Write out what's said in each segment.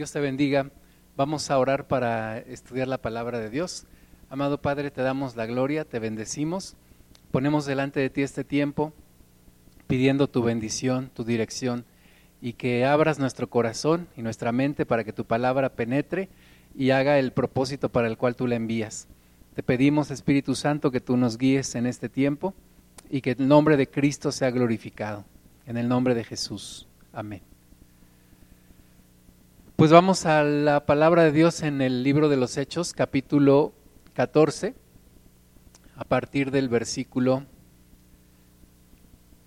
Dios te bendiga. Vamos a orar para estudiar la palabra de Dios. Amado Padre, te damos la gloria, te bendecimos. Ponemos delante de ti este tiempo pidiendo tu bendición, tu dirección y que abras nuestro corazón y nuestra mente para que tu palabra penetre y haga el propósito para el cual tú la envías. Te pedimos, Espíritu Santo, que tú nos guíes en este tiempo y que el nombre de Cristo sea glorificado. En el nombre de Jesús. Amén. Pues vamos a la palabra de Dios en el libro de los Hechos, capítulo 14, a partir del versículo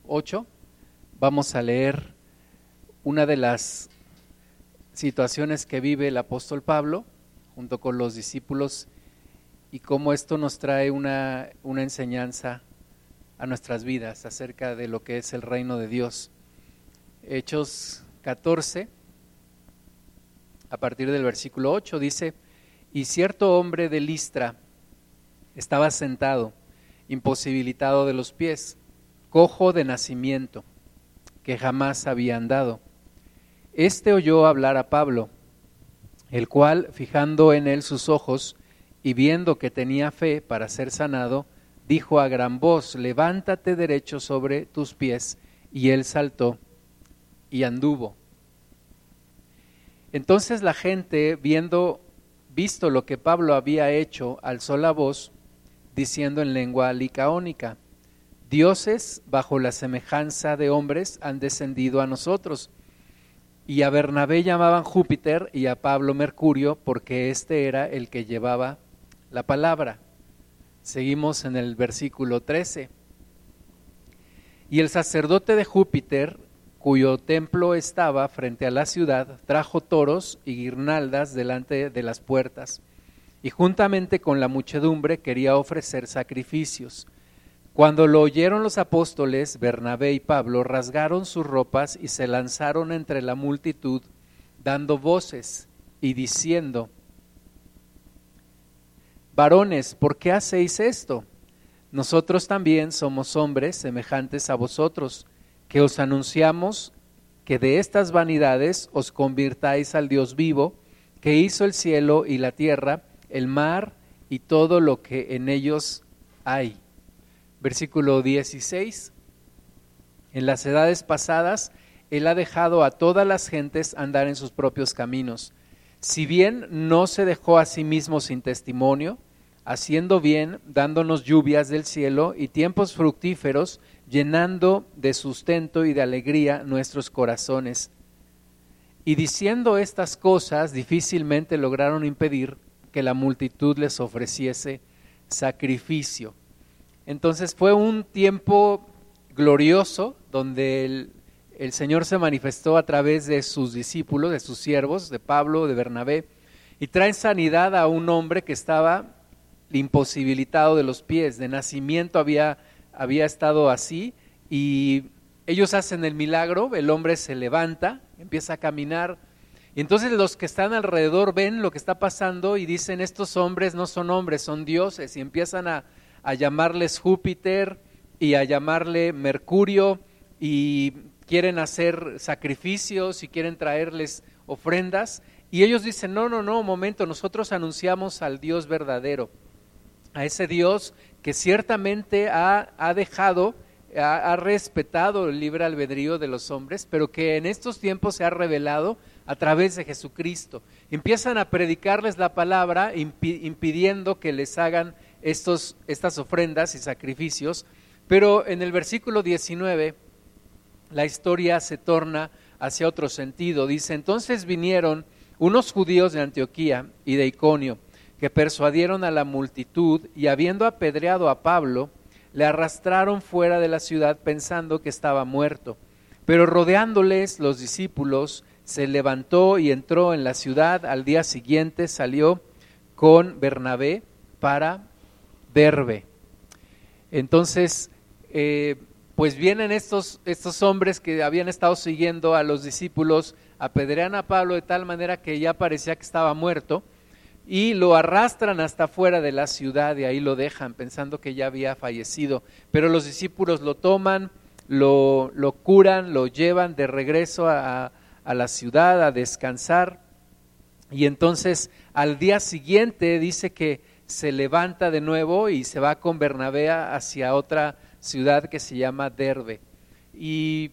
8. Vamos a leer una de las situaciones que vive el apóstol Pablo junto con los discípulos y cómo esto nos trae una, una enseñanza a nuestras vidas acerca de lo que es el reino de Dios. Hechos 14 a partir del versículo 8, dice, y cierto hombre de Listra estaba sentado, imposibilitado de los pies, cojo de nacimiento, que jamás había andado. Este oyó hablar a Pablo, el cual, fijando en él sus ojos y viendo que tenía fe para ser sanado, dijo a gran voz, levántate derecho sobre tus pies, y él saltó y anduvo. Entonces la gente, viendo, visto lo que Pablo había hecho, alzó la voz, diciendo en lengua licaónica, dioses bajo la semejanza de hombres han descendido a nosotros. Y a Bernabé llamaban Júpiter y a Pablo Mercurio, porque éste era el que llevaba la palabra. Seguimos en el versículo 13. Y el sacerdote de Júpiter, cuyo templo estaba frente a la ciudad, trajo toros y guirnaldas delante de las puertas, y juntamente con la muchedumbre quería ofrecer sacrificios. Cuando lo oyeron los apóstoles, Bernabé y Pablo rasgaron sus ropas y se lanzaron entre la multitud, dando voces y diciendo, Varones, ¿por qué hacéis esto? Nosotros también somos hombres semejantes a vosotros que os anunciamos que de estas vanidades os convirtáis al Dios vivo, que hizo el cielo y la tierra, el mar y todo lo que en ellos hay. Versículo 16. En las edades pasadas, Él ha dejado a todas las gentes andar en sus propios caminos. Si bien no se dejó a sí mismo sin testimonio, haciendo bien, dándonos lluvias del cielo y tiempos fructíferos, llenando de sustento y de alegría nuestros corazones. Y diciendo estas cosas, difícilmente lograron impedir que la multitud les ofreciese sacrificio. Entonces fue un tiempo glorioso donde el, Señor se manifestó a través de sus discípulos, de sus siervos, de Pablo, de Bernabé, y trae sanidad a un hombre que estaba imposibilitado de los pies, de nacimiento había había estado así y ellos hacen el milagro, el hombre se levanta, empieza a caminar. Y entonces los que están alrededor ven lo que está pasando y dicen estos hombres no son hombres, son dioses. Y empiezan a, a llamarles Júpiter y a llamarle Mercurio y quieren hacer sacrificios y quieren traerles ofrendas. Y ellos dicen, no, no, no, momento, nosotros anunciamos al Dios verdadero, a ese Dios que ciertamente ha, dejado, ha, respetado el libre albedrío de los hombres, pero que en estos tiempos se ha revelado a través de Jesucristo. Empiezan a predicarles la palabra impidiendo que les hagan estos, estas ofrendas y sacrificios, pero en el versículo 19 la historia se torna hacia otro sentido. Dice, entonces vinieron unos judíos de Antioquía y de Iconio, que persuadieron a la multitud y habiendo apedreado a Pablo, le arrastraron fuera de la ciudad pensando que estaba muerto. Pero rodeándoles los discípulos, se levantó y entró en la ciudad. Al día siguiente salió con Bernabé para Derbe. Entonces, eh, pues vienen estos, estos hombres que habían estado siguiendo a los discípulos, apedrean a Pablo de tal manera que ya parecía que estaba muerto y lo arrastran hasta fuera de la ciudad y ahí lo dejan pensando que ya había fallecido. Pero los discípulos lo toman, lo, lo curan, lo llevan de regreso a, a la ciudad a descansar Y entonces al día siguiente dice que se levanta de nuevo y se va con Bernabé hacia otra ciudad que se llama Derbe. Y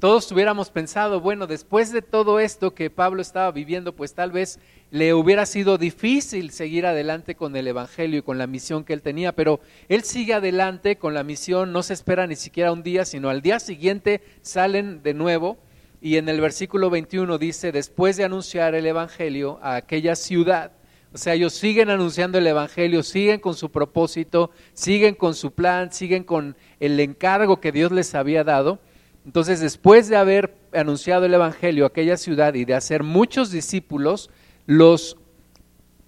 todos hubiéramos pensado, bueno, después de todo esto que Pablo estaba viviendo, pues tal vez le hubiera sido difícil seguir adelante con el Evangelio y con la misión que él tenía, pero él sigue adelante con la misión, no se espera ni siquiera un día, sino al día siguiente salen de nuevo y en el versículo 21 dice, después de anunciar el Evangelio a aquella ciudad, o sea, ellos siguen anunciando el Evangelio, siguen con su propósito, siguen con su plan, siguen con el encargo que Dios les había dado. Entonces, después de haber anunciado el Evangelio a aquella ciudad y de hacer muchos discípulos, los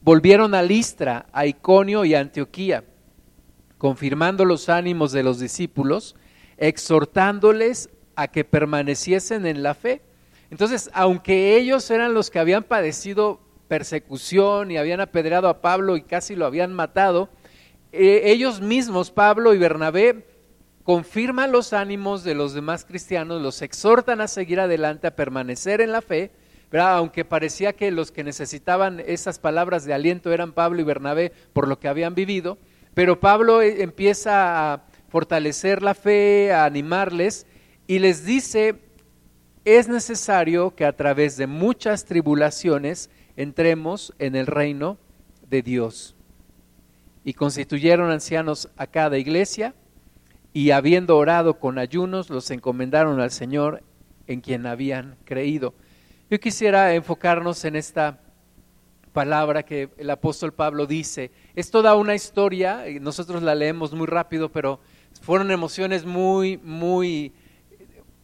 volvieron a Listra, a Iconio y a Antioquía, confirmando los ánimos de los discípulos, exhortándoles a que permaneciesen en la fe. Entonces, aunque ellos eran los que habían padecido persecución y habían apedreado a Pablo y casi lo habían matado, eh, ellos mismos, Pablo y Bernabé, confirman los ánimos de los demás cristianos, los exhortan a seguir adelante, a permanecer en la fe, aunque parecía que los que necesitaban esas palabras de aliento eran Pablo y Bernabé por lo que habían vivido, pero Pablo eh, empieza a fortalecer la fe, a animarles y les dice, es necesario que a través de muchas tribulaciones entremos en el reino de Dios. Y constituyeron ancianos a cada iglesia y habiendo orado con ayunos, los encomendaron al Señor en quien habían creído. Yo quisiera enfocarnos en esta palabra que el apóstol Pablo dice. Es toda una historia, y nosotros la leemos muy rápido, pero fueron emociones muy, muy,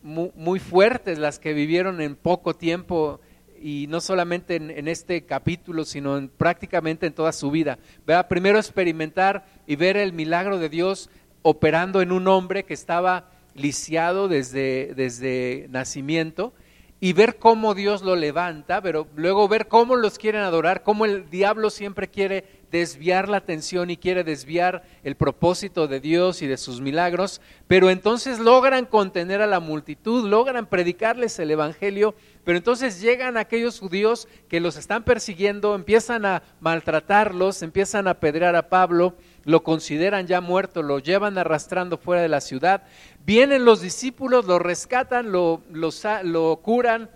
muy, fuertes las que vivieron en poco tiempo y no solamente en, este capítulo, sino en, prácticamente en toda su vida. Vea, primero experimentar y ver el milagro de Dios operando en un hombre que estaba lisiado desde, desde nacimiento y ver cómo Dios lo levanta, pero luego ver cómo los quieren adorar, cómo el diablo siempre quiere desviar la atención y quiere desviar el propósito de Dios y de sus milagros, pero entonces logran contener a la multitud, logran predicarles el Evangelio, pero entonces llegan aquellos judíos que los están persiguiendo, empiezan a maltratarlos, empiezan a apedrear a Pablo, lo consideran ya muerto, lo llevan arrastrando fuera de la ciudad, vienen los discípulos, lo rescatan, lo, lo, lo curan,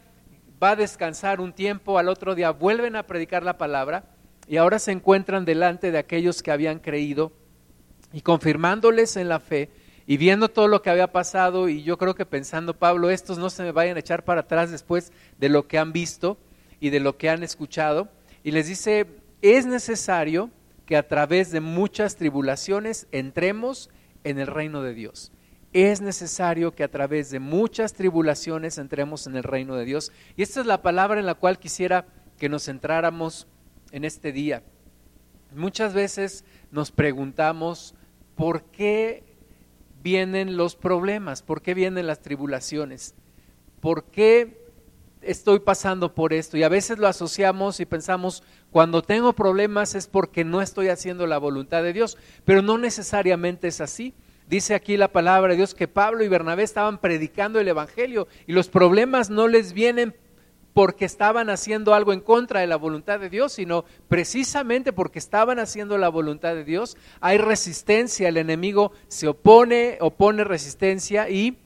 va a descansar un tiempo, al otro día vuelven a predicar la palabra, y ahora se encuentran delante de aquellos que habían creído y confirmándoles en la fe y viendo todo lo que había pasado y yo creo que pensando, Pablo, estos no se me vayan a echar para atrás después de lo que han visto y de lo que han escuchado. Y les dice, es necesario que a través de muchas tribulaciones entremos en el reino de Dios. Es necesario que a través de muchas tribulaciones entremos en el reino de Dios. Y esta es la palabra en la cual quisiera que nos centráramos en este día. Muchas veces nos preguntamos por qué vienen los problemas, por qué vienen las tribulaciones, por qué estoy pasando por esto. Y a veces lo asociamos y pensamos, cuando tengo problemas es porque no estoy haciendo la voluntad de Dios, pero no necesariamente es así. Dice aquí la palabra de Dios que Pablo y Bernabé estaban predicando el Evangelio y los problemas no les vienen porque estaban haciendo algo en contra de la voluntad de Dios, sino precisamente porque estaban haciendo la voluntad de Dios. Hay resistencia, el enemigo se opone, opone resistencia y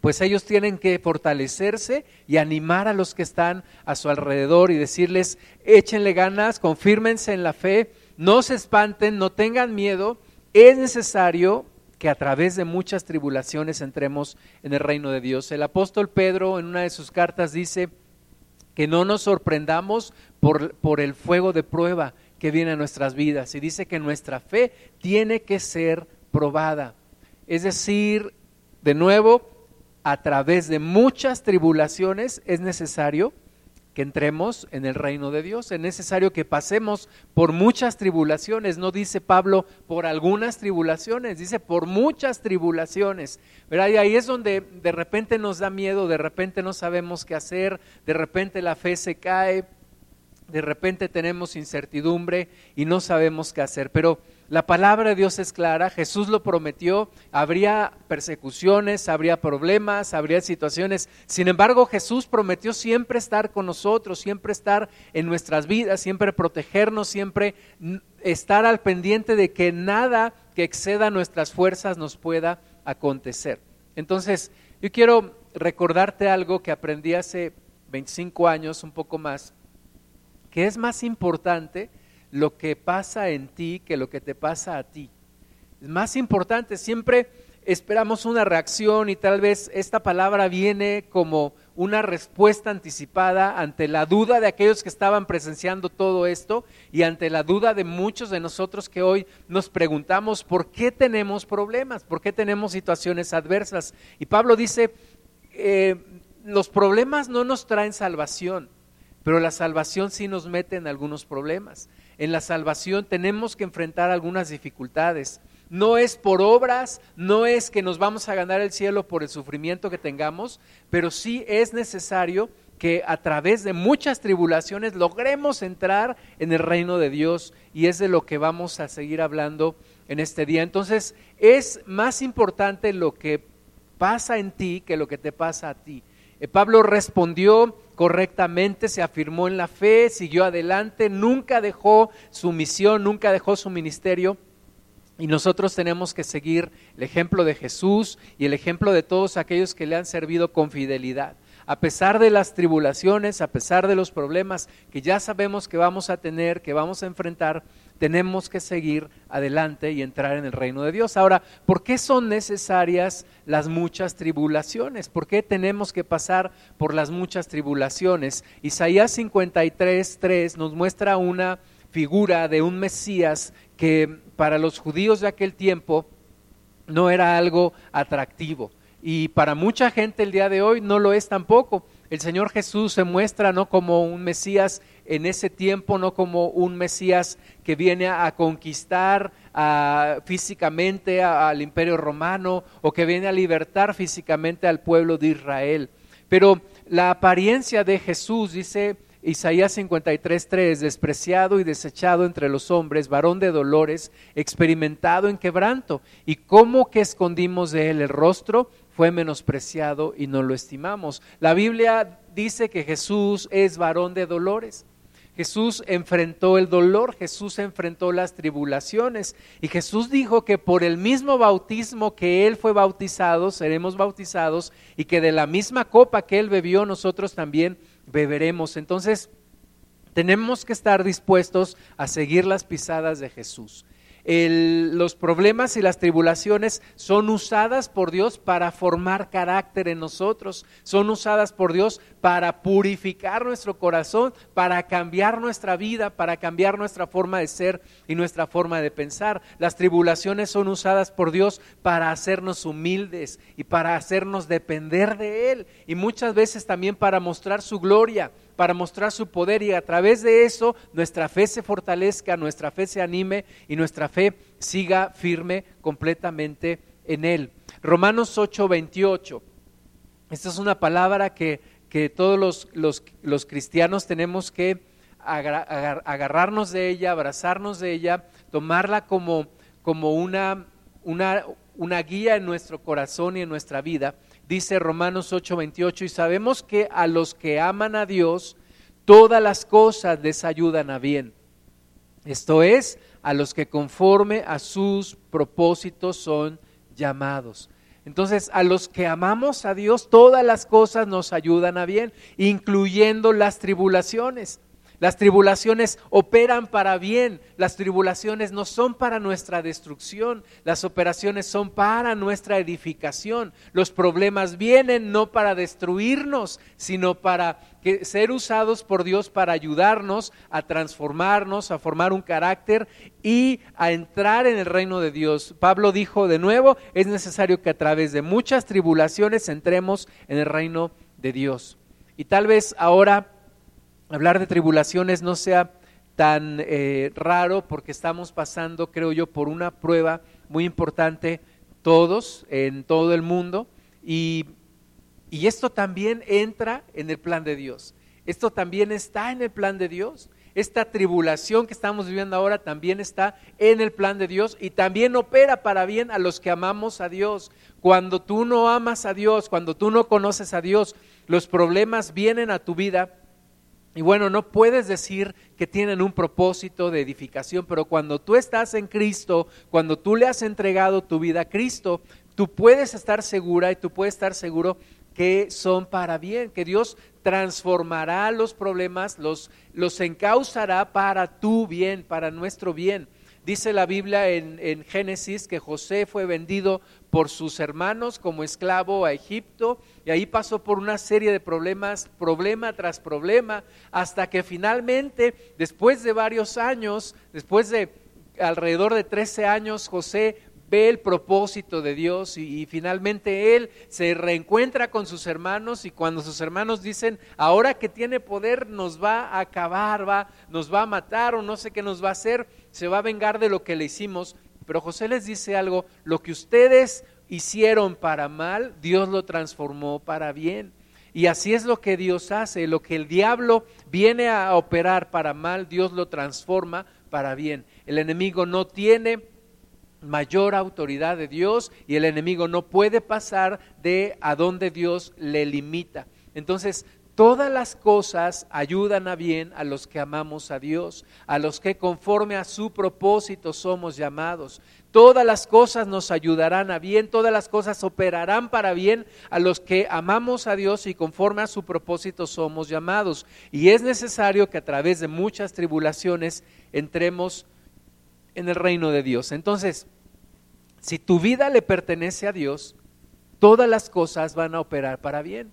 pues ellos tienen que fortalecerse y animar a los que están a su alrededor y decirles, échenle ganas, confírmense en la fe, no se espanten, no tengan miedo, es necesario que a través de muchas tribulaciones entremos en el reino de Dios. El apóstol Pedro en una de sus cartas dice, que no nos sorprendamos por, por el fuego de prueba que viene a nuestras vidas. Y dice que nuestra fe tiene que ser probada. Es decir, de nuevo, a través de muchas tribulaciones es necesario que entremos en el reino de Dios. Es necesario que pasemos por muchas tribulaciones. No dice Pablo por algunas tribulaciones, dice por muchas tribulaciones. Y ahí es donde de repente nos da miedo, de repente no sabemos qué hacer, de repente la fe se cae, de repente tenemos incertidumbre y no sabemos qué hacer. Pero La palabra de Dios es clara, Jesús lo prometió, habría persecuciones, habría problemas, habría situaciones. Sin embargo, Jesús prometió siempre estar con nosotros, siempre estar en nuestras vidas, siempre protegernos, siempre estar al pendiente de que nada que exceda nuestras fuerzas nos pueda acontecer. Entonces, yo quiero recordarte algo que aprendí hace 25 años, un poco más, que es más importante lo que pasa en ti que lo que te pasa a ti. Es más importante, siempre esperamos una reacción y tal vez esta palabra viene como una respuesta anticipada ante la duda de aquellos que estaban presenciando todo esto y ante la duda de muchos de nosotros que hoy nos preguntamos por qué tenemos problemas, por qué tenemos situaciones adversas. Y Pablo dice, eh, los problemas no nos traen salvación, pero la salvación sí nos mete en algunos problemas en la salvación tenemos que enfrentar algunas dificultades. No es por obras, no es que nos vamos a ganar el cielo por el sufrimiento que tengamos, pero sí es necesario que a través de muchas tribulaciones logremos entrar en el reino de Dios y es de lo que vamos a seguir hablando en este día. Entonces, es más importante lo que pasa en ti que lo que te pasa a ti. Eh, Pablo respondió correctamente, se afirmó en la fe, siguió adelante, nunca dejó su misión, nunca dejó su ministerio. Y nosotros tenemos que seguir el ejemplo de Jesús y el ejemplo de todos aquellos que le han servido con fidelidad. A pesar de las tribulaciones, a pesar de los problemas que ya sabemos que vamos a tener, que vamos a enfrentar, tenemos que seguir adelante y entrar en el reino de Dios. Ahora, ¿por qué son necesarias las muchas tribulaciones? ¿Por qué tenemos que pasar por las muchas tribulaciones? Isaías 53, 3 nos muestra una figura de un Mesías que para los judíos de aquel tiempo no era algo atractivo y para mucha gente el día de hoy no lo es tampoco. El Señor Jesús se muestra no como un Mesías en ese tiempo, no como un Mesías que viene a conquistar físicamente al imperio romano o que viene a libertar físicamente al pueblo de Israel. Pero la apariencia de Jesús, dice Isaías 53:3, despreciado y desechado entre los hombres, varón de dolores, experimentado en quebranto. ¿Y cómo que escondimos de él el rostro? Fue menospreciado y no lo estimamos. La Biblia dice que Jesús es varón de dolores. Jesús enfrentó el dolor, Jesús enfrentó las tribulaciones y Jesús dijo que por el mismo bautismo que Él fue bautizado, seremos bautizados y que de la misma copa que Él bebió nosotros también beberemos. Entonces, tenemos que estar dispuestos a seguir las pisadas de Jesús los problemas y las tribulaciones son usadas por Dios para formar carácter en nosotros, son usadas por Dios para purificar nuestro corazón, para cambiar nuestra vida, para cambiar nuestra forma de ser y nuestra forma de pensar. Las tribulaciones son usadas por Dios para hacernos humildes y para hacernos depender de Él y muchas veces también para mostrar su gloria para mostrar su poder y a través de eso nuestra fe se fortalezca, nuestra fe se anime y nuestra fe siga firme completamente en Él. Romanos 8, 28. Esta es una palabra que, que todos los, los, los, cristianos tenemos que agarrarnos de ella, abrazarnos de ella, tomarla como, como una, una, una guía en nuestro corazón y en nuestra vida dice Romanos 8:28, y sabemos que a los que aman a Dios, todas las cosas les ayudan a bien. Esto es, a los que conforme a sus propósitos son llamados. Entonces, a los que amamos a Dios, todas las cosas nos ayudan a bien, incluyendo las tribulaciones. Las tribulaciones operan para bien, las tribulaciones no son para nuestra destrucción, las operaciones son para nuestra edificación. Los problemas vienen no para destruirnos, sino para ser usados por Dios para ayudarnos a transformarnos, a formar un carácter y a entrar en el reino de Dios. Pablo dijo de nuevo, es necesario que a través de muchas tribulaciones entremos en el reino de Dios. Y tal vez ahora hablar de tribulaciones no sea tan eh, raro porque estamos pasando, creo yo, por una prueba muy importante todos en todo el mundo y, y esto también entra en el plan de Dios. Esto también está en el plan de Dios. esta tribulación que estamos viviendo ahora también está en el plan de Dios y también opera para bien a los que amamos a Dios. Cuando tú no amas a Dios, cuando tú no conoces a Dios, los problemas vienen a tu vida y bueno, no puedes decir que tienen un propósito de edificación, pero cuando tú estás en Cristo, cuando tú le has entregado tu vida a Cristo, tú puedes estar segura y tú puedes estar seguro que son para bien, que Dios transformará los problemas, los, los encauzará para tu bien, para nuestro bien. Dice la Biblia en, Génesis que José fue vendido por sus hermanos como esclavo a Egipto y ahí pasó por una serie de problemas, problema tras problema, hasta que finalmente, después de varios años, después de alrededor de 13 años, José ve el propósito de Dios y, finalmente él se reencuentra con sus hermanos y cuando sus hermanos dicen, ahora que tiene poder nos va a acabar, va, nos va a matar o no sé qué nos va a hacer, se va a vengar de lo que le hicimos. Pero José les dice algo, lo que ustedes hicieron para mal, Dios lo transformó para bien. Y así es lo que Dios hace, lo que el diablo viene a operar para mal, Dios lo transforma para bien. El enemigo no tiene mayor autoridad de Dios y el enemigo no puede pasar de a donde Dios le limita. Entonces, todas las cosas ayudan a bien a los que amamos a Dios, a los que conforme a su propósito somos llamados. Todas las cosas nos ayudarán a bien, todas las cosas operarán para bien a los que amamos a Dios y conforme a su propósito somos llamados. Y es necesario que a través de muchas tribulaciones entremos en el reino de Dios. Entonces, si tu vida le pertenece a Dios, todas las cosas van a operar para bien.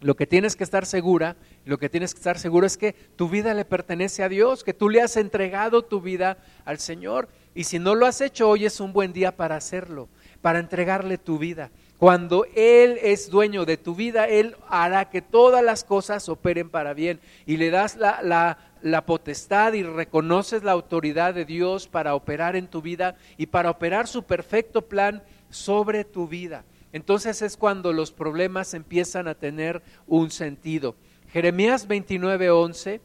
Lo que tienes que estar segura, lo que tienes que estar seguro es que tu vida le pertenece a Dios, que tú le has entregado tu vida al Señor. Y si no lo has hecho, hoy es un buen día para hacerlo, para entregarle tu vida. Cuando Él es dueño de tu vida, Él hará que todas las cosas operen para bien y le das la, la, la potestad y reconoces la autoridad de Dios para operar en tu vida y para operar su perfecto plan sobre tu vida. Entonces es cuando los problemas empiezan a tener un sentido. Jeremías 29:11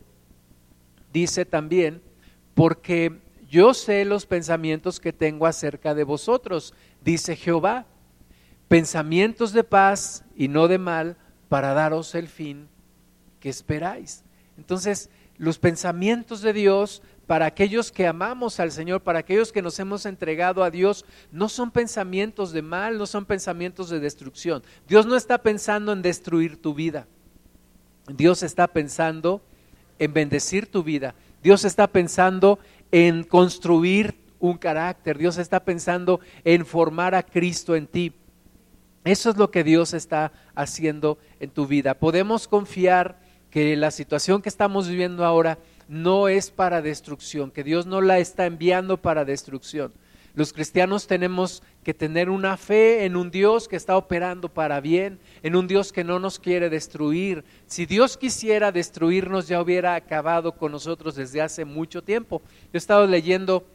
dice también, porque yo sé los pensamientos que tengo acerca de vosotros, dice Jehová, pensamientos de paz y no de mal, para daros el fin que esperáis. Entonces, los pensamientos de Dios para aquellos que amamos al Señor, para aquellos que nos hemos entregado a Dios, no son pensamientos de mal, no son pensamientos de destrucción. Dios no está pensando en destruir tu vida. Dios está pensando en bendecir tu vida. Dios está pensando en construir un carácter. Dios está pensando en formar a Cristo en ti. Eso es lo que Dios está haciendo en tu vida. Podemos confiar que la situación que estamos viviendo ahora no es para destrucción, que Dios no la está enviando para destrucción. Los cristianos tenemos que tener una fe en un Dios que está operando para bien, en un Dios que no nos quiere destruir. Si Dios quisiera destruirnos ya hubiera acabado con nosotros desde hace mucho tiempo. Yo he estado leyendo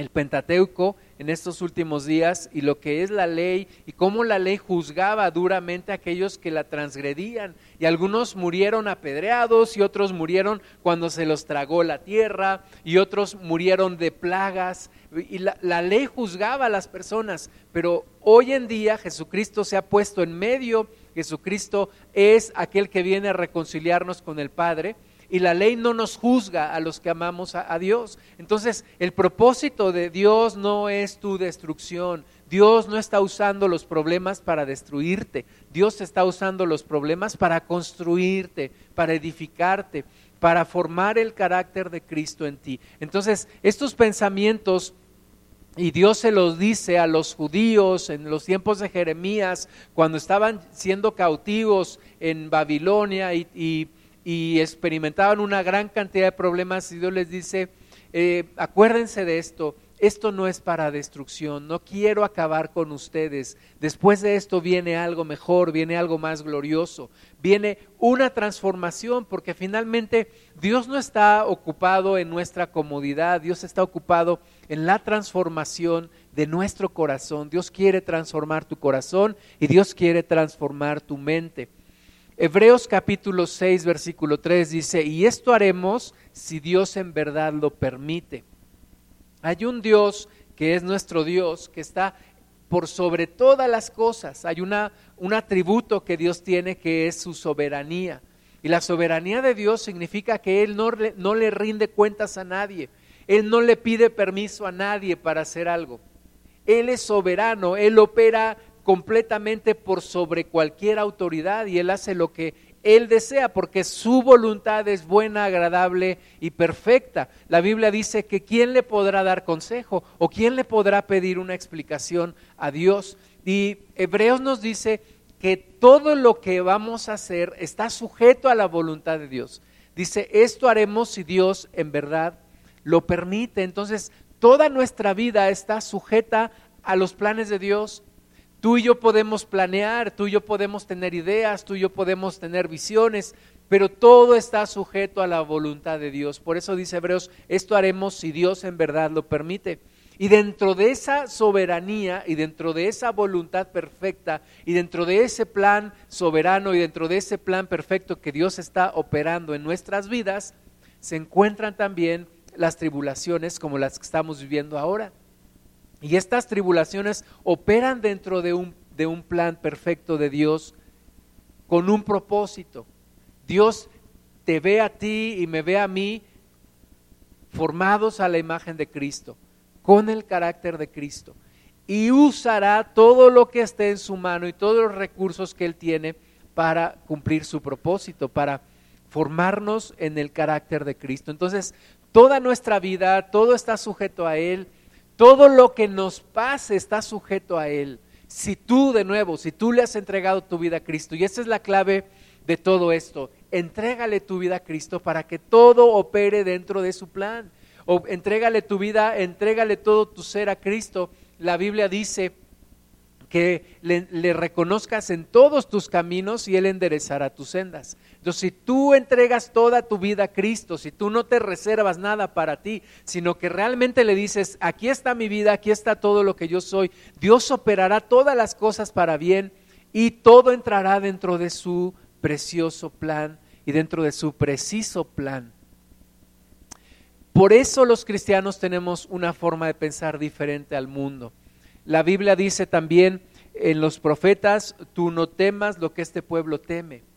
el Pentateuco en estos últimos días y lo que es la ley y cómo la ley juzgaba duramente a aquellos que la transgredían. Y algunos murieron apedreados y otros murieron cuando se los tragó la tierra y otros murieron de plagas. Y la, la ley juzgaba a las personas, pero hoy en día Jesucristo se ha puesto en medio. Jesucristo es aquel que viene a reconciliarnos con el Padre y la ley no nos juzga a los que amamos a, Dios. Entonces, el propósito de Dios no es tu destrucción. Dios no está usando los problemas para destruirte. Dios está usando los problemas para construirte, para edificarte, para formar el carácter de Cristo en ti. Entonces, estos pensamientos y Dios se los dice a los judíos en los tiempos de Jeremías, cuando estaban siendo cautivos en Babilonia y, experimentaban una gran cantidad de problemas y Dios les dice, eh, acuérdense de esto, esto no es para destrucción, no quiero acabar con ustedes. Después de esto viene algo mejor, viene algo más glorioso, viene una transformación, porque finalmente Dios no está ocupado en nuestra comodidad, Dios está ocupado en la transformación de nuestro corazón. Dios quiere transformar tu corazón y Dios quiere transformar tu mente Hebreos capítulo 6, versículo 3 dice, y esto haremos si Dios en verdad lo permite. Hay un Dios que es nuestro Dios, que está por sobre todas las cosas. Hay una, un atributo que Dios tiene que es su soberanía. Y la soberanía de Dios significa que Él no, no le rinde cuentas a nadie. Él no le pide permiso a nadie para hacer algo. Él es soberano, Él opera completamente por sobre cualquier autoridad y Él hace lo que Él desea porque su voluntad es buena, agradable y perfecta. La Biblia dice que ¿quién le podrá dar consejo o quién le podrá pedir una explicación a Dios? Y Hebreos nos dice que todo lo que vamos a hacer está sujeto a la voluntad de Dios. Dice, esto haremos si Dios en verdad lo permite. Entonces, toda nuestra vida está sujeta a los planes de Dios Tú y yo podemos planear, tú y yo podemos tener ideas, tú y yo podemos tener visiones, pero todo está sujeto a la voluntad de Dios. Por eso dice Hebreos, esto haremos si Dios en verdad lo permite. Y dentro de esa soberanía y dentro de esa voluntad perfecta y dentro de ese plan soberano y dentro de ese plan perfecto que Dios está operando en nuestras vidas, se encuentran también las tribulaciones como las que estamos viviendo ahora. Y estas tribulaciones operan dentro de un, de un plan perfecto de Dios con un propósito. Dios te ve a ti y me ve a mí formados a la imagen de Cristo, con el carácter de Cristo. Y usará todo lo que esté en su mano y todos los recursos que Él tiene para cumplir su propósito, para formarnos en el carácter de Cristo. Entonces, toda nuestra vida, todo está sujeto a Él todo lo que nos pase está sujeto a Él. Si tú, de nuevo, si tú le has entregado tu vida a Cristo, y esa es la clave de todo esto, entrégale tu vida a Cristo para que todo opere dentro de su plan. O entrégale tu vida, entrégale todo tu ser a Cristo. La Biblia dice que le, reconozcas en todos tus caminos y Él enderezará tus sendas. Entonces, si tú entregas toda tu vida a Cristo, si tú no te reservas nada para ti, sino que realmente le dices, aquí está mi vida, aquí está todo lo que yo soy, Dios operará todas las cosas para bien y todo entrará dentro de su precioso plan y dentro de su preciso plan. Por eso los cristianos tenemos una forma de pensar diferente al mundo. La Biblia dice también en los profetas, tú no temas lo que este pueblo teme.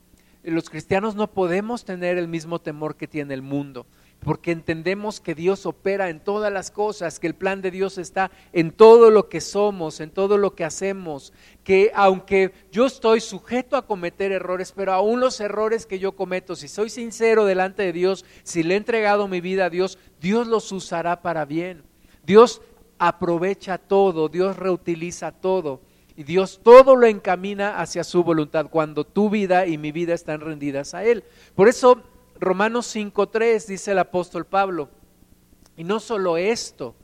Los cristianos no podemos tener el mismo temor que tiene el mundo, porque entendemos que Dios opera en todas las cosas, que el plan de Dios está en todo lo que somos, en todo lo que hacemos, que aunque yo estoy sujeto a cometer errores, pero aún los errores que yo cometo, si soy sincero delante de Dios, si le he entregado mi vida a Dios, Dios los usará para bien. Dios aprovecha todo, Dios reutiliza todo y Dios todo lo encamina hacia su voluntad cuando tu vida y mi vida están rendidas a Él. Por eso Romanos 5.3 dice el apóstol Pablo, y no solo esto,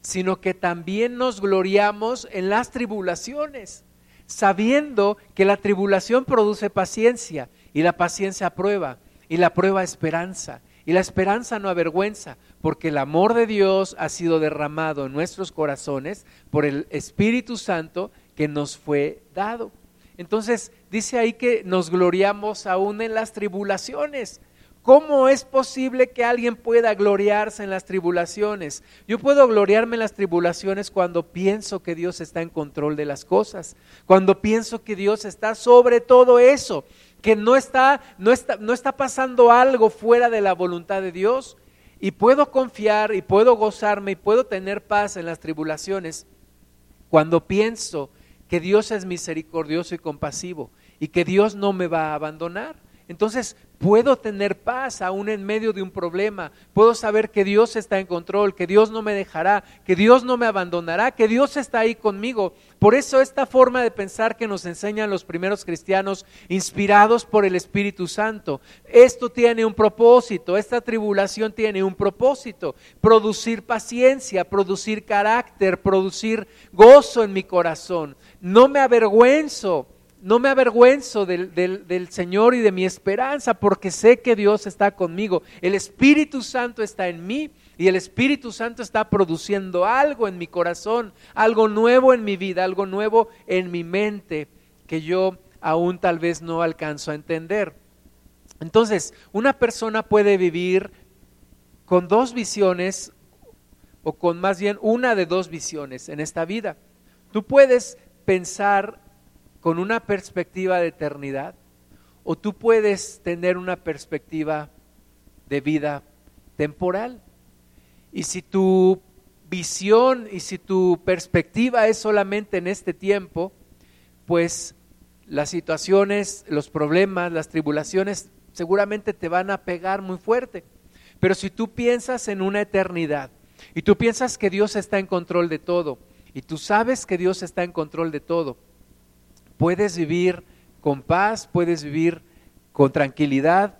sino que también nos gloriamos en las tribulaciones, sabiendo que la tribulación produce paciencia y la paciencia prueba y la prueba esperanza y la esperanza no avergüenza, porque el amor de Dios ha sido derramado en nuestros corazones por el Espíritu Santo que nos fue dado. Entonces dice ahí que nos gloriamos aún en las tribulaciones. ¿Cómo es posible que alguien pueda gloriarse en las tribulaciones? Yo puedo gloriarme en las tribulaciones cuando pienso que Dios está en control de las cosas, cuando pienso que Dios está sobre todo eso, que no está, no está, no está pasando algo fuera de la voluntad de Dios. Y puedo confiar y puedo gozarme y puedo tener paz en las tribulaciones cuando pienso que Dios es misericordioso y compasivo y que Dios no me va a abandonar. Entonces puedo tener paz aún en medio de un problema, puedo saber que Dios está en control, que Dios no me dejará, que Dios no me abandonará, que Dios está ahí conmigo. Por eso esta forma de pensar que nos enseñan los primeros cristianos, inspirados por el Espíritu Santo, esto tiene un propósito, esta tribulación tiene un propósito, producir paciencia, producir carácter, producir gozo en mi corazón. No me avergüenzo no me avergüenzo del, Señor y de mi esperanza porque sé que Dios está conmigo. El Espíritu Santo está en mí y el Espíritu Santo está produciendo algo en mi corazón, algo nuevo en mi vida, algo nuevo en mi mente que yo aún tal vez no alcanzo a entender. Entonces, una persona puede vivir con dos visiones o con más bien una de dos visiones en esta vida. Tú puedes pensar con una perspectiva de eternidad o tú puedes tener una perspectiva de vida temporal. Y si tu visión y si tu perspectiva es solamente en este tiempo, pues las situaciones, los problemas, las tribulaciones seguramente te van a pegar muy fuerte. Pero si tú piensas en una eternidad y tú piensas que Dios está en control de todo y tú sabes que Dios está en control de todo, puedes vivir con paz, puedes vivir con tranquilidad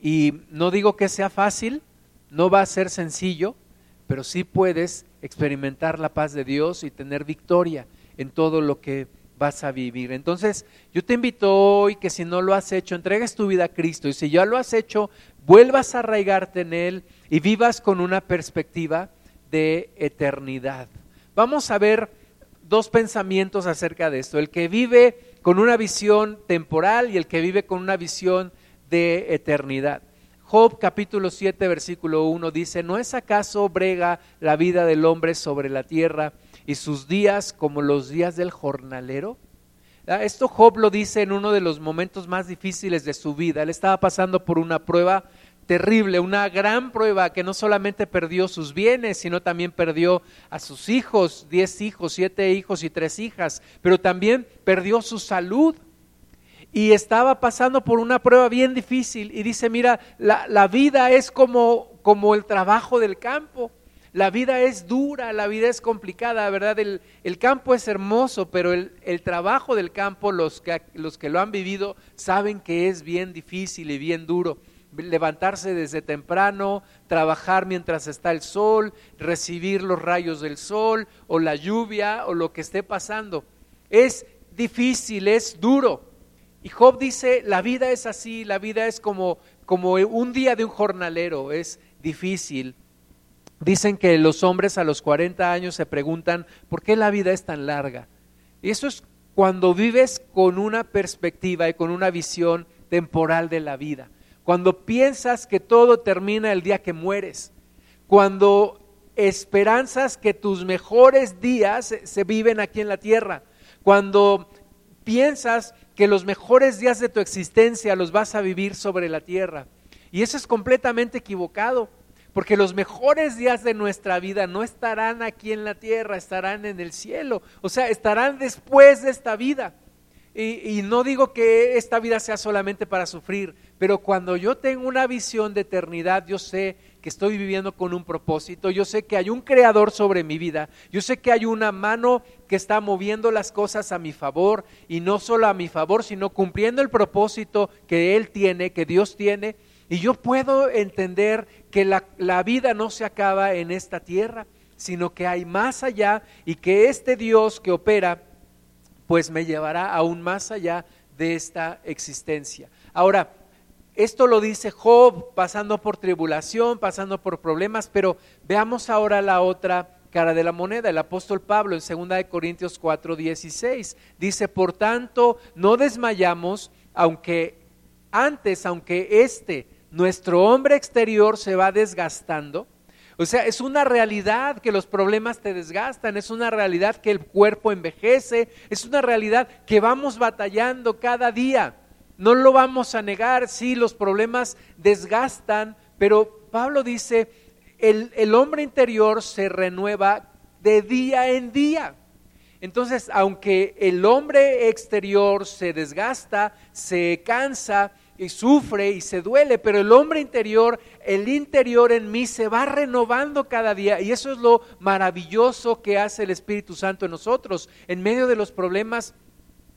y no digo que sea fácil, no va a ser sencillo, pero sí puedes experimentar la paz de Dios y tener victoria en todo lo que vas a vivir. Entonces, yo te invito hoy que si no lo has hecho, entregues tu vida a Cristo y si ya lo has hecho, vuelvas a arraigarte en Él y vivas con una perspectiva de eternidad. Vamos a ver dos pensamientos acerca de esto, el que vive con una visión temporal y el que vive con una visión de eternidad. Job capítulo 7 versículo 1 dice, ¿no es acaso brega la vida del hombre sobre la tierra y sus días como los días del jornalero? Ah, esto Job lo dice en uno de los momentos más difíciles de su vida. Él estaba pasando por una prueba terrible, una gran prueba que no solamente perdió sus bienes, sino también perdió a sus hijos, diez hijos, siete hijos y tres hijas, pero también perdió su salud y estaba pasando por una prueba bien difícil y dice, mira, la, vida es como, como el trabajo del campo. La vida es dura, la vida es complicada, ¿verdad? El, el campo es hermoso, pero el, el, trabajo del campo, los que, los que lo han vivido, saben que es bien difícil y bien duro. Levantarse desde temprano, trabajar mientras está el sol, recibir los rayos del sol o la lluvia o lo que esté pasando. Es difícil, es duro. Y Job dice, la vida es así, la vida es como, como un día de un jornalero, es difícil. Dicen que los hombres a los 40 años se preguntan, ¿por qué la vida es tan larga? Y eso es cuando vives con una perspectiva y con una visión temporal de la vida. Cuando piensas que todo termina el día que mueres. Cuando esperanzas que tus mejores días se viven aquí en la tierra. Cuando piensas que los mejores días de tu existencia los vas a vivir sobre la tierra. Y eso es completamente equivocado, porque los mejores días de nuestra vida no estarán aquí en la tierra, estarán en el cielo, o sea, estarán después de esta vida. Y, no digo que esta vida sea solamente para sufrir, pero cuando yo tengo una visión de eternidad, yo sé que estoy viviendo con un propósito, yo sé que hay un creador sobre mi vida, yo sé que hay una mano que está moviendo las cosas a mi favor y no solo a mi favor, sino cumpliendo el propósito que Él tiene, que Dios tiene. Y yo puedo entender que la, la vida no se acaba en esta tierra, sino que hay más allá y que este Dios que opera pues me llevará aún más allá de esta existencia. Ahora, esto lo dice Job pasando por tribulación, pasando por problemas, pero veamos ahora la otra cara de la moneda. El apóstol Pablo en 2 de Corintios 4, 16 dice, por tanto, no desmayamos, aunque antes, aunque este, nuestro hombre exterior se va desgastando, o sea, es una realidad que los problemas te desgastan, es una realidad que el cuerpo envejece, es una realidad que vamos batallando cada día. No lo vamos a negar, sí, los problemas desgastan, pero Pablo dice, el, el hombre interior se renueva de día en día. Entonces, aunque el hombre exterior se desgasta, se cansa, y sufre y se duele, pero el hombre interior, el interior en mí se va renovando cada día y eso es lo maravilloso que hace el Espíritu Santo en nosotros. En medio de los problemas,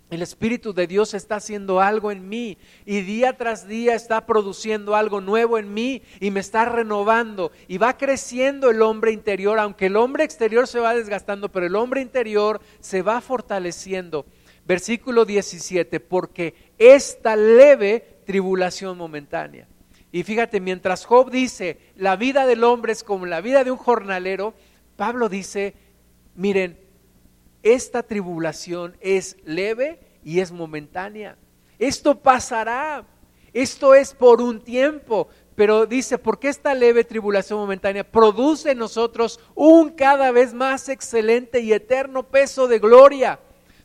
el Espíritu de Dios está haciendo algo en mí y día tras día está produciendo algo nuevo en mí y me está renovando y va creciendo el hombre interior, aunque el hombre exterior se va desgastando, pero el hombre interior se va fortaleciendo. Versículo 17, porque esta leve tribulación momentánea. Y fíjate, mientras Job dice, la vida del hombre es como la vida de un jornalero, Pablo dice, miren, esta tribulación es leve y es momentánea. Esto pasará. Esto es por un tiempo. Pero dice, porque esta leve tribulación momentánea produce en nosotros un cada vez más excelente y eterno peso de gloria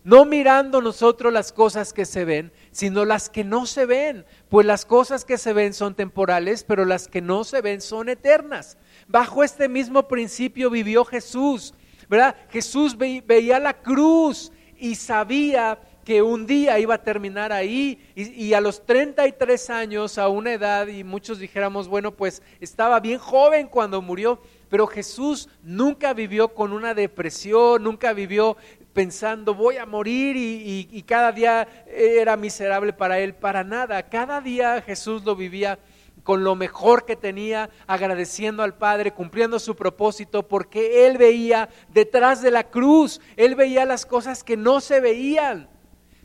no mirando nosotros las cosas que se ven, sino las que no se ven, pues las cosas que se ven son temporales, pero las que no se ven son eternas. Bajo este mismo principio vivió Jesús, ¿verdad? Jesús veía la cruz y sabía que un día iba a terminar ahí y, a los 33 años, a una edad, y muchos dijéramos, bueno, pues estaba bien joven cuando murió, pero Jesús nunca vivió con una depresión, nunca vivió pensando voy a morir y, cada día era miserable para él, para nada. Cada día Jesús lo vivía con lo mejor que tenía, agradeciendo al Padre, cumpliendo su propósito, porque Él veía detrás de la cruz, Él veía las cosas que no se veían,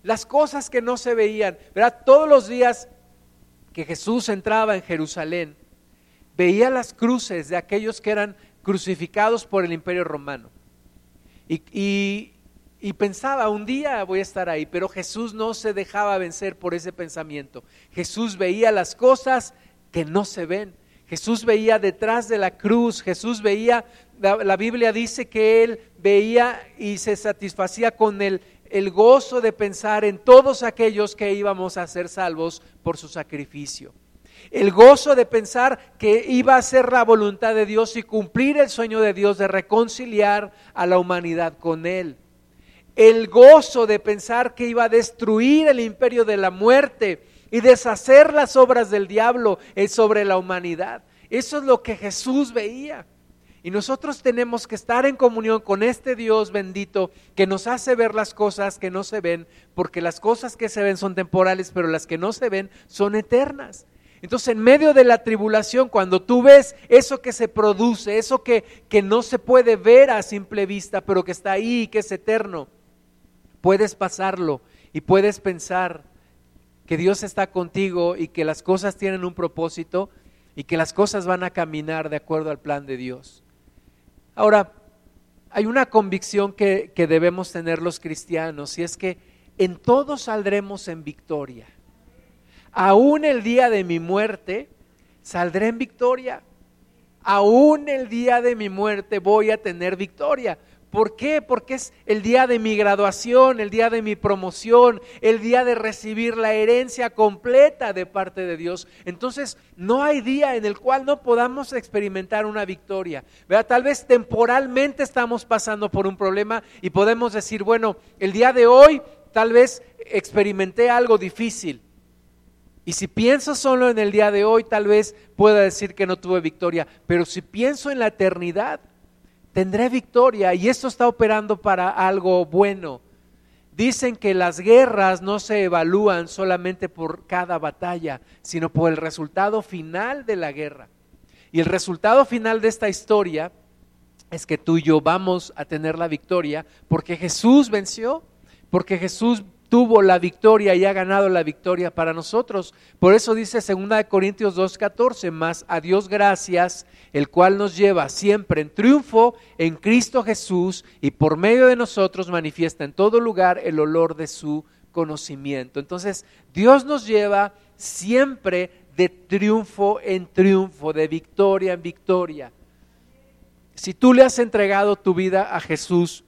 las cosas que no se veían. ¿Verdad? Todos los días que Jesús entraba en Jerusalén, veía las cruces de aquellos que eran crucificados por el imperio romano. y, y pensaba, un día voy a estar ahí, pero Jesús no se dejaba vencer por ese pensamiento. Jesús veía las cosas que no se ven. Jesús veía detrás de la cruz, Jesús veía, la, Biblia dice que él veía y se satisfacía con el, el gozo de pensar en todos aquellos que íbamos a ser salvos por su sacrificio. El gozo de pensar que iba a ser la voluntad de Dios y cumplir el sueño de Dios de reconciliar a la humanidad con Él el gozo de pensar que iba a destruir el imperio de la muerte y deshacer las obras del diablo sobre la humanidad. Eso es lo que Jesús veía. Y nosotros tenemos que estar en comunión con este Dios bendito que nos hace ver las cosas que no se ven, porque las cosas que se ven son temporales, pero las que no se ven son eternas. Entonces, en medio de la tribulación, cuando tú ves eso que se produce, eso que, que no se puede ver a simple vista, pero que está ahí, que es eterno, puedes pasarlo y puedes pensar que Dios está contigo y que las cosas tienen un propósito y que las cosas van a caminar de acuerdo al plan de Dios. Ahora, hay una convicción que, debemos tener los cristianos y es que en todo saldremos en victoria. Aún el día de mi muerte, saldré en victoria. Aún el día de mi muerte voy a tener victoria. ¿Por qué? Porque es el día de mi graduación, el día de mi promoción, el día de recibir la herencia completa de parte de Dios. Entonces, no hay día en el cual no podamos experimentar una victoria. Tal vez temporalmente estamos pasando por un problema y podemos decir, bueno, el día de hoy tal vez experimenté algo difícil. Y si pienso solo en el día de hoy, tal vez pueda decir que no tuve victoria. Pero si pienso en la eternidad, tendré victoria y esto está operando para algo bueno. Dicen que las guerras no se evalúan solamente por cada batalla, sino por el resultado final de la guerra. Y el resultado final de esta historia es que tú y yo vamos a tener la victoria porque Jesús venció, porque Jesús tuvo la victoria y ha ganado la victoria para nosotros. Por eso dice 2 Corintios 2:14, más a Dios gracias, el cual nos lleva siempre en triunfo en Cristo Jesús y por medio de nosotros manifiesta en todo lugar el olor de su conocimiento. Entonces, Dios nos lleva siempre de triunfo en triunfo, de victoria en victoria. Si tú le has entregado tu vida a Jesús,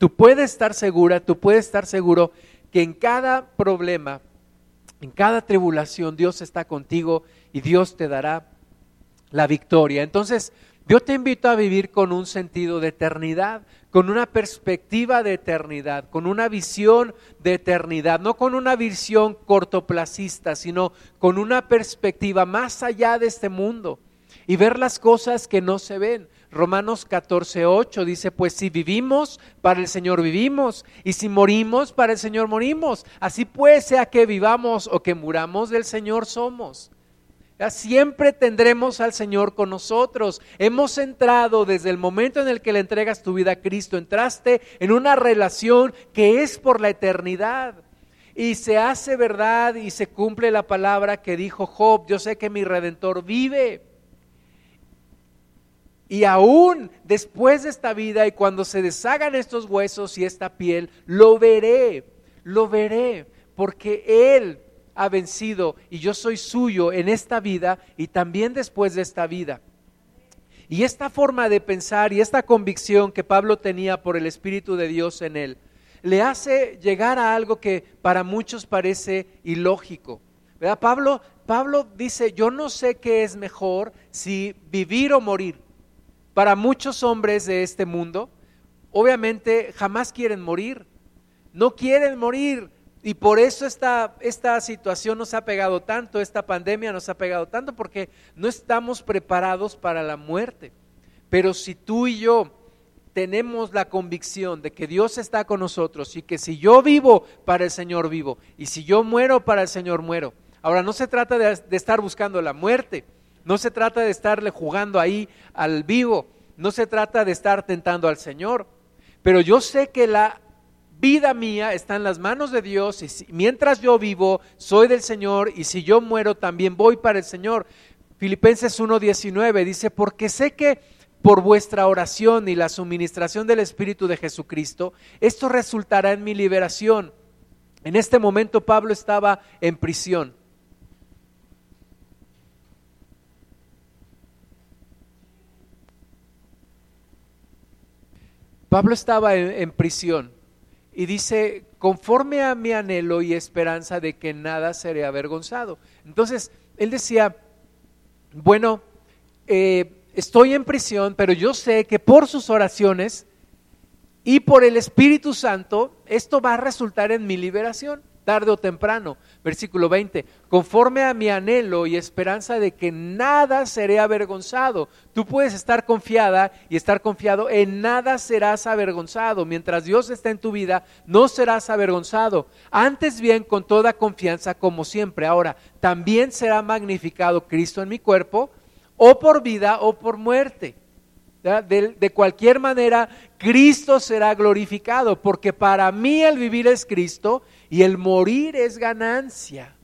Tú puedes estar segura, tú puedes estar seguro que en cada problema, en cada tribulación, Dios está contigo y Dios te dará la victoria. Entonces, yo te invito a vivir con un sentido de eternidad, con una perspectiva de eternidad, con una visión de eternidad, no con una visión cortoplacista, sino con una perspectiva más allá de este mundo y ver las cosas que no se ven. Romanos 14, 8 dice, pues si vivimos, para el Señor vivimos, y si morimos, para el Señor morimos. Así pues, sea que vivamos o que muramos, del Señor somos. siempre tendremos al Señor con nosotros. Hemos entrado desde el momento en el que le entregas tu vida a Cristo, entraste en una relación que es por la eternidad. Y se hace verdad y se cumple la palabra que dijo Job, yo sé que mi redentor vive y aún después de esta vida y cuando se deshagan estos huesos y esta piel, lo veré, lo veré. porque Él ha vencido y yo soy suyo en esta vida y también después de esta vida. Y esta forma de pensar y esta convicción que Pablo tenía por el Espíritu de Dios en él, le hace llegar a algo que para muchos parece ilógico. ¿Verdad? Pablo, Pablo dice, yo no sé qué es mejor si vivir o morir. Para muchos hombres de este mundo, obviamente jamás quieren morir. No quieren morir. Y por eso esta, esta situación nos ha pegado tanto, esta pandemia nos ha pegado tanto, porque no estamos preparados para la muerte. Pero si tú y yo tenemos la convicción de que Dios está con nosotros y que si yo vivo, para el Señor vivo, y si yo muero, para el Señor muero. Ahora, no se trata de, de estar buscando la muerte, no se trata de estarle jugando ahí al vivo, no se trata de estar tentando al Señor, pero yo sé que la vida mía está en las manos de Dios y mientras yo vivo soy del Señor y si yo muero también voy para el Señor. Filipenses 1:19 dice, porque sé que por vuestra oración y la suministración del Espíritu de Jesucristo, esto resultará en mi liberación. En este momento Pablo estaba en prisión. Pablo estaba en, prisión y dice, conforme a mi anhelo y esperanza de que nada seré avergonzado. Entonces, él decía, bueno, eh, estoy en prisión, pero yo sé que por sus oraciones y por el Espíritu Santo, esto va a resultar en mi liberación tarde o temprano. Versículo 20, conforme a mi anhelo y esperanza de que nada seré avergonzado. Tú puedes estar confiada y estar confiado, en nada serás avergonzado. Mientras Dios está en tu vida, no serás avergonzado. Antes bien, con toda confianza, como siempre. Ahora, también será magnificado Cristo en mi cuerpo, o por vida o por muerte. De, de, cualquier manera, Cristo será glorificado, porque para mí el vivir es Cristo y el morir es ganancia.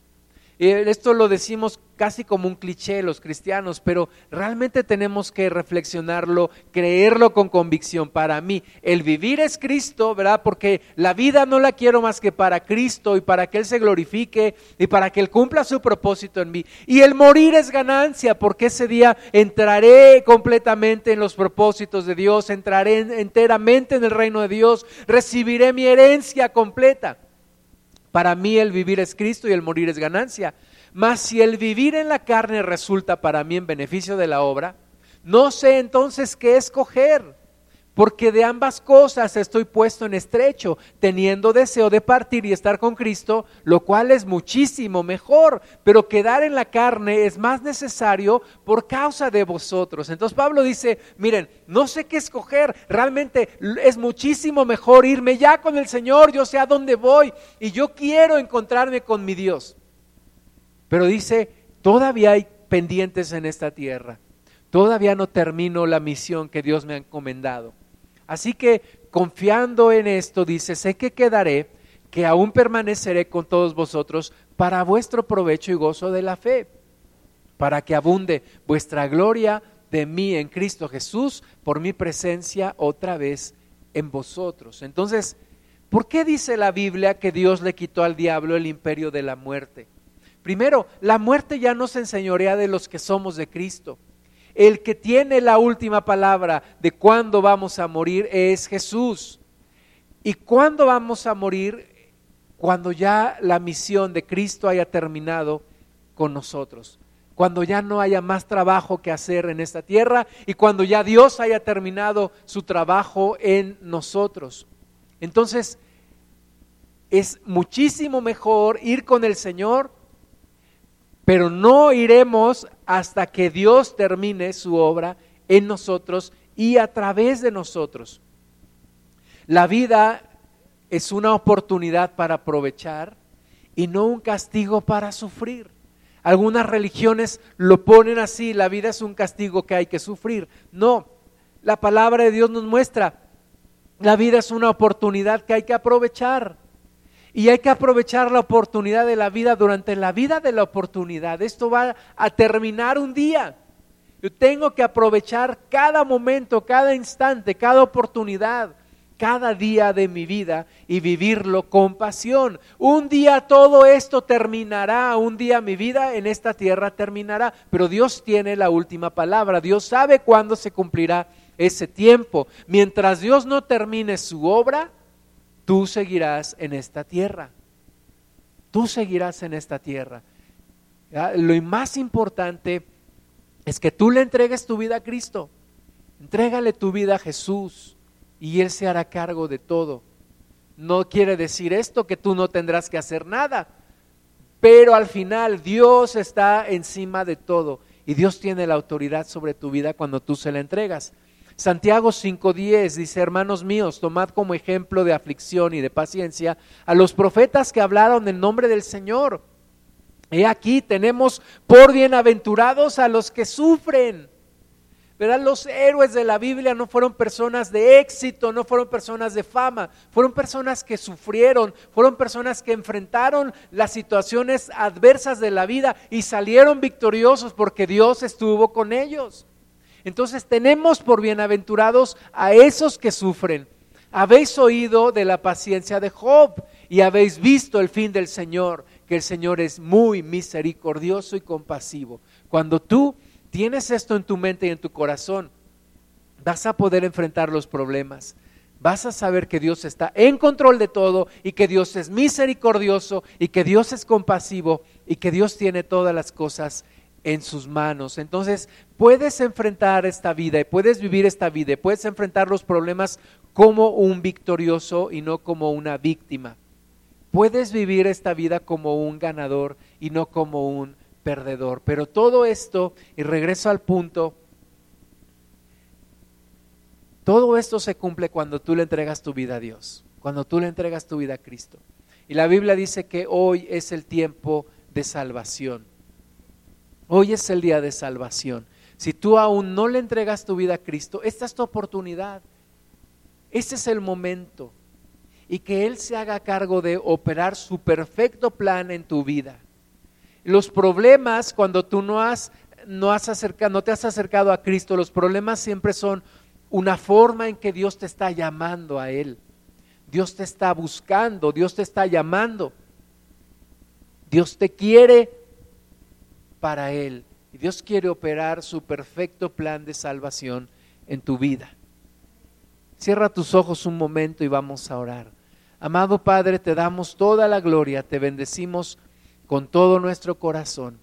Esto lo decimos casi como un cliché los cristianos, pero realmente tenemos que reflexionarlo, creerlo con convicción. Para mí, el vivir es Cristo, ¿verdad? Porque la vida no la quiero más que para Cristo y para que Él se glorifique y para que Él cumpla su propósito en mí. Y el morir es ganancia, porque ese día entraré completamente en los propósitos de Dios, entraré enteramente en el reino de Dios, recibiré mi herencia completa. Para mí el vivir es Cristo y el morir es ganancia. Mas si el vivir en la carne resulta para mí en beneficio de la obra, no sé entonces qué escoger porque de ambas cosas estoy puesto en estrecho, teniendo deseo de partir y estar con Cristo, lo cual es muchísimo mejor, pero quedar en la carne es más necesario por causa de vosotros. Entonces Pablo dice, miren, no sé qué escoger, realmente es muchísimo mejor irme ya con el Señor, yo sé a dónde voy y yo quiero encontrarme con mi Dios. Pero dice, todavía hay pendientes en esta tierra, todavía no termino la misión que Dios me ha encomendado. Así que confiando en esto, dice, sé que quedaré, que aún permaneceré con todos vosotros para vuestro provecho y gozo de la fe, para que abunde vuestra gloria de mí en Cristo Jesús por mi presencia otra vez en vosotros. Entonces, ¿por qué dice la Biblia que Dios le quitó al diablo el imperio de la muerte? Primero, la muerte ya no se enseñorea de los que somos de Cristo. El que tiene la última palabra de cuándo vamos a morir es Jesús. ¿Y cuándo vamos a morir? Cuando ya la misión de Cristo haya terminado con nosotros. Cuando ya no haya más trabajo que hacer en esta tierra y cuando ya Dios haya terminado su trabajo en nosotros. Entonces, es muchísimo mejor ir con el Señor pero no iremos hasta que Dios termine su obra en nosotros y a través de nosotros. La vida es una oportunidad para aprovechar y no un castigo para sufrir. Algunas religiones lo ponen así, la vida es un castigo que hay que sufrir. No, la palabra de Dios nos muestra, la vida es una oportunidad que hay que aprovechar. Y hay que aprovechar la oportunidad de la vida durante la vida de la oportunidad. Esto va a terminar un día. Yo tengo que aprovechar cada momento, cada instante, cada oportunidad cada día de mi vida y vivirlo con pasión. Un día todo esto terminará, un día mi vida en esta tierra terminará, pero Dios tiene la última palabra, Dios sabe cuándo se cumplirá ese tiempo. Mientras Dios no termine su obra, tú seguirás en esta tierra. Tú seguirás en esta tierra. Lo más importante es que tú le entregues tu vida a Cristo. Entrégale tu vida a Jesús y Él se hará cargo de todo. No quiere decir esto que tú no tendrás que hacer nada, pero al final Dios está encima de todo y Dios tiene la autoridad sobre tu vida cuando tú se la entregas. Santiago 5:10 dice, hermanos míos, tomad como ejemplo de aflicción y de paciencia a los profetas que hablaron en nombre del Señor. He aquí tenemos por bienaventurados a los que sufren. ¿Verdad? Los héroes de la Biblia no fueron personas de éxito, no fueron personas de fama, fueron personas que sufrieron, fueron personas que enfrentaron las situaciones adversas de la vida y salieron victoriosos porque Dios estuvo con ellos. Entonces tenemos por bienaventurados a esos que sufren. Habéis oído de la paciencia de Job y habéis visto el fin del Señor, que el Señor es muy misericordioso y compasivo. Cuando tú tienes esto en tu mente y en tu corazón, vas a poder enfrentar los problemas. Vas a saber que Dios está en control de todo y que Dios es misericordioso y que Dios es compasivo y que Dios tiene todas las cosas en sus manos. Entonces, puedes enfrentar esta vida y puedes vivir esta vida y puedes enfrentar los problemas como un victorioso y no como una víctima. Puedes vivir esta vida como un ganador y no como un perdedor. Pero todo esto, y regreso al punto, todo esto se cumple cuando tú le entregas tu vida a Dios, cuando tú le entregas tu vida a Cristo. Y la Biblia dice que hoy es el tiempo de salvación. Hoy es el día de salvación. Si tú aún no le entregas tu vida a Cristo, esta es tu oportunidad. Este es el momento. Y que Él se haga cargo de operar su perfecto plan en tu vida. Los problemas cuando tú no has, no no te has acercado a Cristo, los problemas siempre son una forma en que Dios te está llamando a Él. Dios te está buscando, Dios te está llamando. Dios te quiere para Él. Y Dios quiere operar su perfecto plan de salvación en tu vida. Cierra tus ojos un momento y vamos a orar. Amado Padre, te damos toda la gloria, te bendecimos con todo nuestro corazón.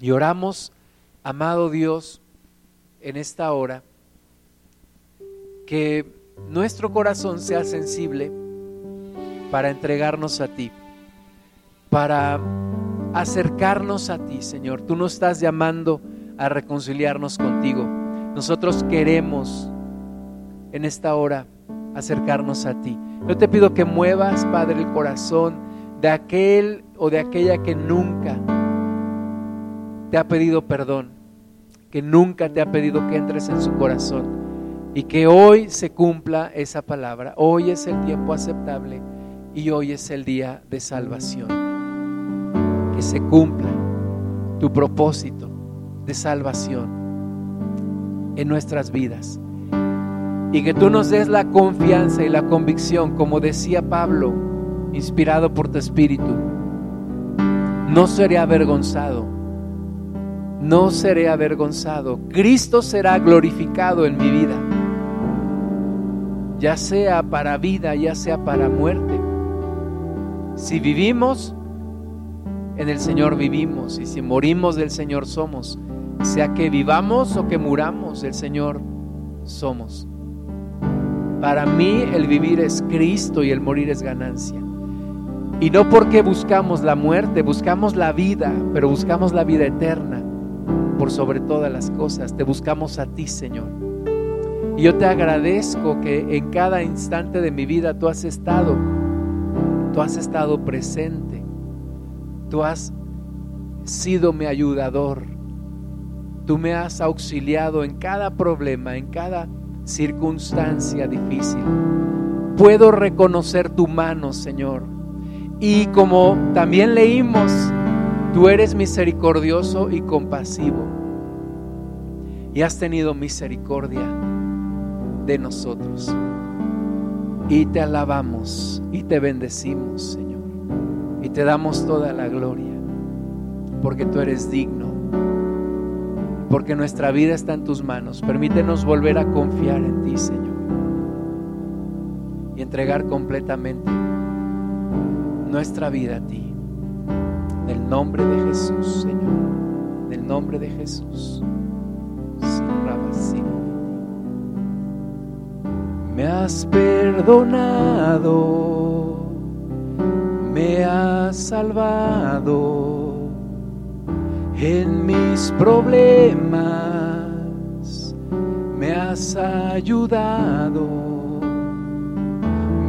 Y oramos, amado Dios, en esta hora, que nuestro corazón sea sensible para entregarnos a ti, para acercarnos a ti, Señor. Tú nos estás llamando a reconciliarnos contigo. Nosotros queremos en esta hora acercarnos a ti. Yo te pido que muevas, Padre, el corazón de aquel o de aquella que nunca te ha pedido perdón, que nunca te ha pedido que entres en su corazón y que hoy se cumpla esa palabra. Hoy es el tiempo aceptable y hoy es el día de salvación. Se cumpla tu propósito de salvación en nuestras vidas. Y que tú nos des la confianza y la convicción, como decía Pablo, inspirado por tu espíritu, no seré avergonzado. No seré avergonzado. Cristo será glorificado en mi vida. Ya sea para vida, ya sea para muerte. Si vivimos, en el Señor vivimos. Y si morimos, del Señor somos. Sea que vivamos o que muramos, del Señor somos. Para mí el vivir es Cristo y el morir es ganancia. Y no porque buscamos la muerte, buscamos la vida, pero buscamos la vida eterna por sobre todas las cosas. Te buscamos a ti, Señor. Y yo te agradezco que en cada instante de mi vida tú has estado, tú has estado presente, tú has sido mi ayudador, tú me has auxiliado en cada problema, en cada circunstancia difícil. Puedo reconocer tu mano, Señor y como también leímos, tú eres misericordioso y compasivo. Y has tenido misericordia de nosotros. y te alabamos y te bendecimos, Señor. Te damos toda la gloria, porque tú eres digno, porque nuestra vida está en tus manos. Permítenos volver a confiar en ti, Señor, y entregar completamente nuestra vida a ti. En el nombre de Jesús, Señor. En el nombre de Jesús. Me has perdonado, me has salvado. En mis problemas, me has ayudado,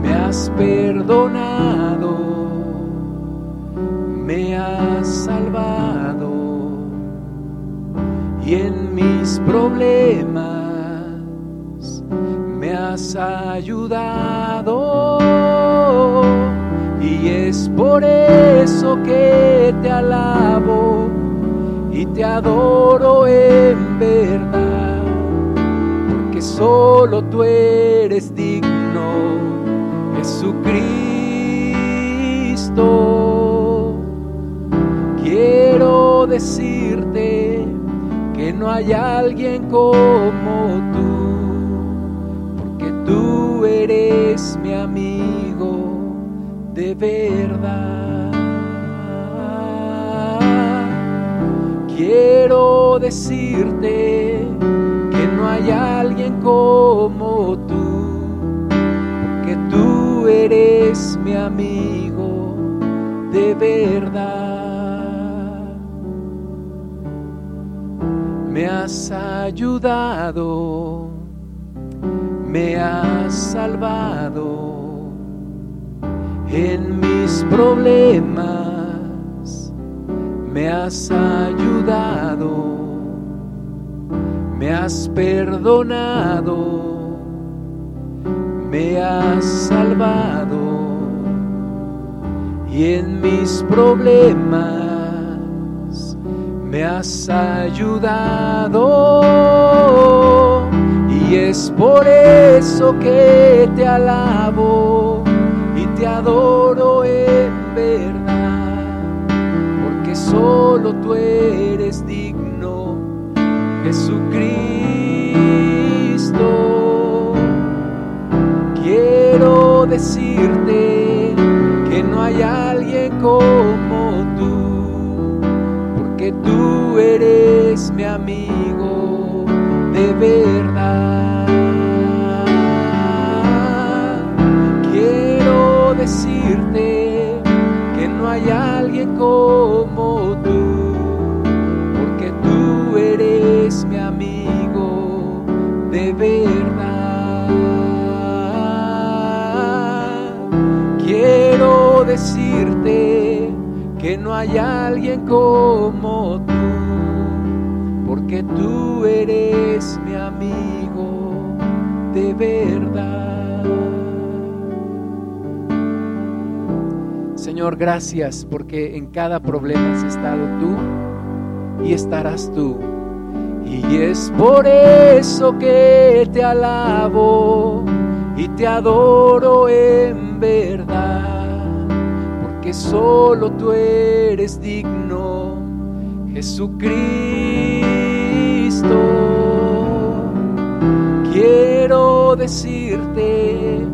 me has perdonado, me has salvado. Y en mis problemas has ayudado es por eso que te alabo y te adoro en verdad, porque solo tú eres digno, Jesucristo. Quiero decirte que no hay alguien como tú Tú eres mi amigo de verdad. Quiero decirte que no hay alguien como tú, porque tú eres mi amigo de verdad. Me has ayudado me has salvado en mis problemas, me has ayudado, me has perdonado, me has salvado. Y en mis problemas me has ayudado. Y es por eso que te alabo te adoro en verdad, porque solo tú eres digno, Jesucristo. Quiero decirte que no hay alguien como tú, porque tú eres mi amigo de verdad. Decirte que no hay alguien como tú, porque tú eres mi amigo de verdad. Quiero decirte que no hay alguien como tú, porque tú eres mi amigo de verdad. Señor, gracias porque en cada problema has estado tú y estarás tú. Y es por eso que te alabo y te adoro en verdad, porque solo tú eres digno, Jesucristo. Quiero decirte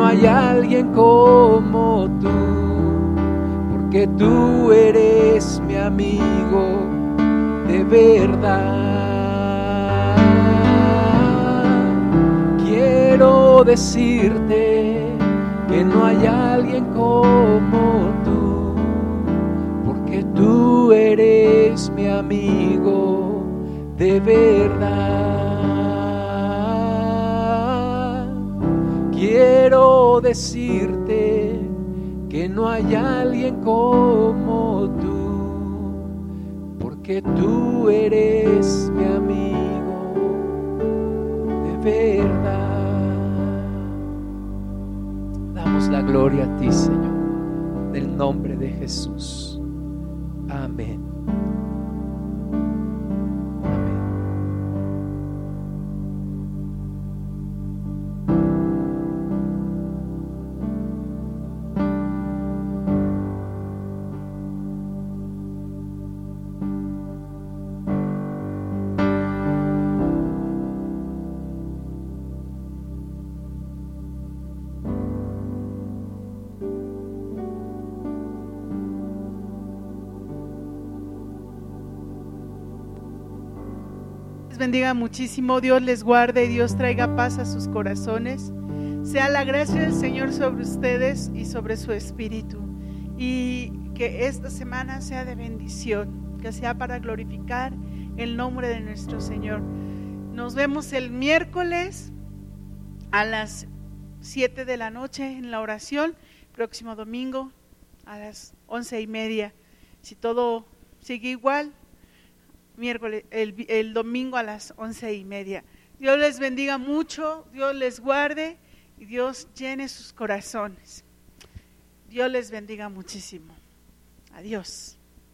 no hay alguien como tú que tú eres mi amigo de verdad. Quiero decirte que no hay alguien como tú, porque tú eres mi amigo de verdad. Quiero decirte que no hay alguien como tú, porque tú eres mi amigo de verdad. Damos la gloria a ti, Señor, en el nombre de Jesús. Bendiga muchísimo, Dios les guarde y Dios traiga paz a sus corazones. Sea la gracia del Señor sobre ustedes y sobre su espíritu. Y que esta semana sea de bendición, que sea para glorificar el nombre de nuestro Señor. Nos vemos el miércoles a las 7 de la noche en la oración, próximo domingo a las once y media. Si todo sigue igual, miércoles, el, el domingo a las once y media. Dios les bendiga mucho, Dios les guarde y Dios llene sus corazones. Dios les bendiga muchísimo. Adiós.